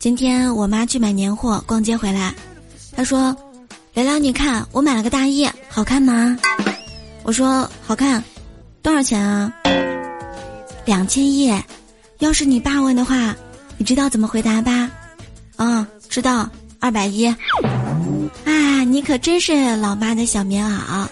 今天我妈去买年货，逛街回来，她说：“聊聊，你看我买了个大衣，好看吗？”我说：“好看，多少钱啊？”两千一，要是你爸问的话，你知道怎么回答吧？嗯，知道，二百一。啊，你可真是老妈的小棉袄。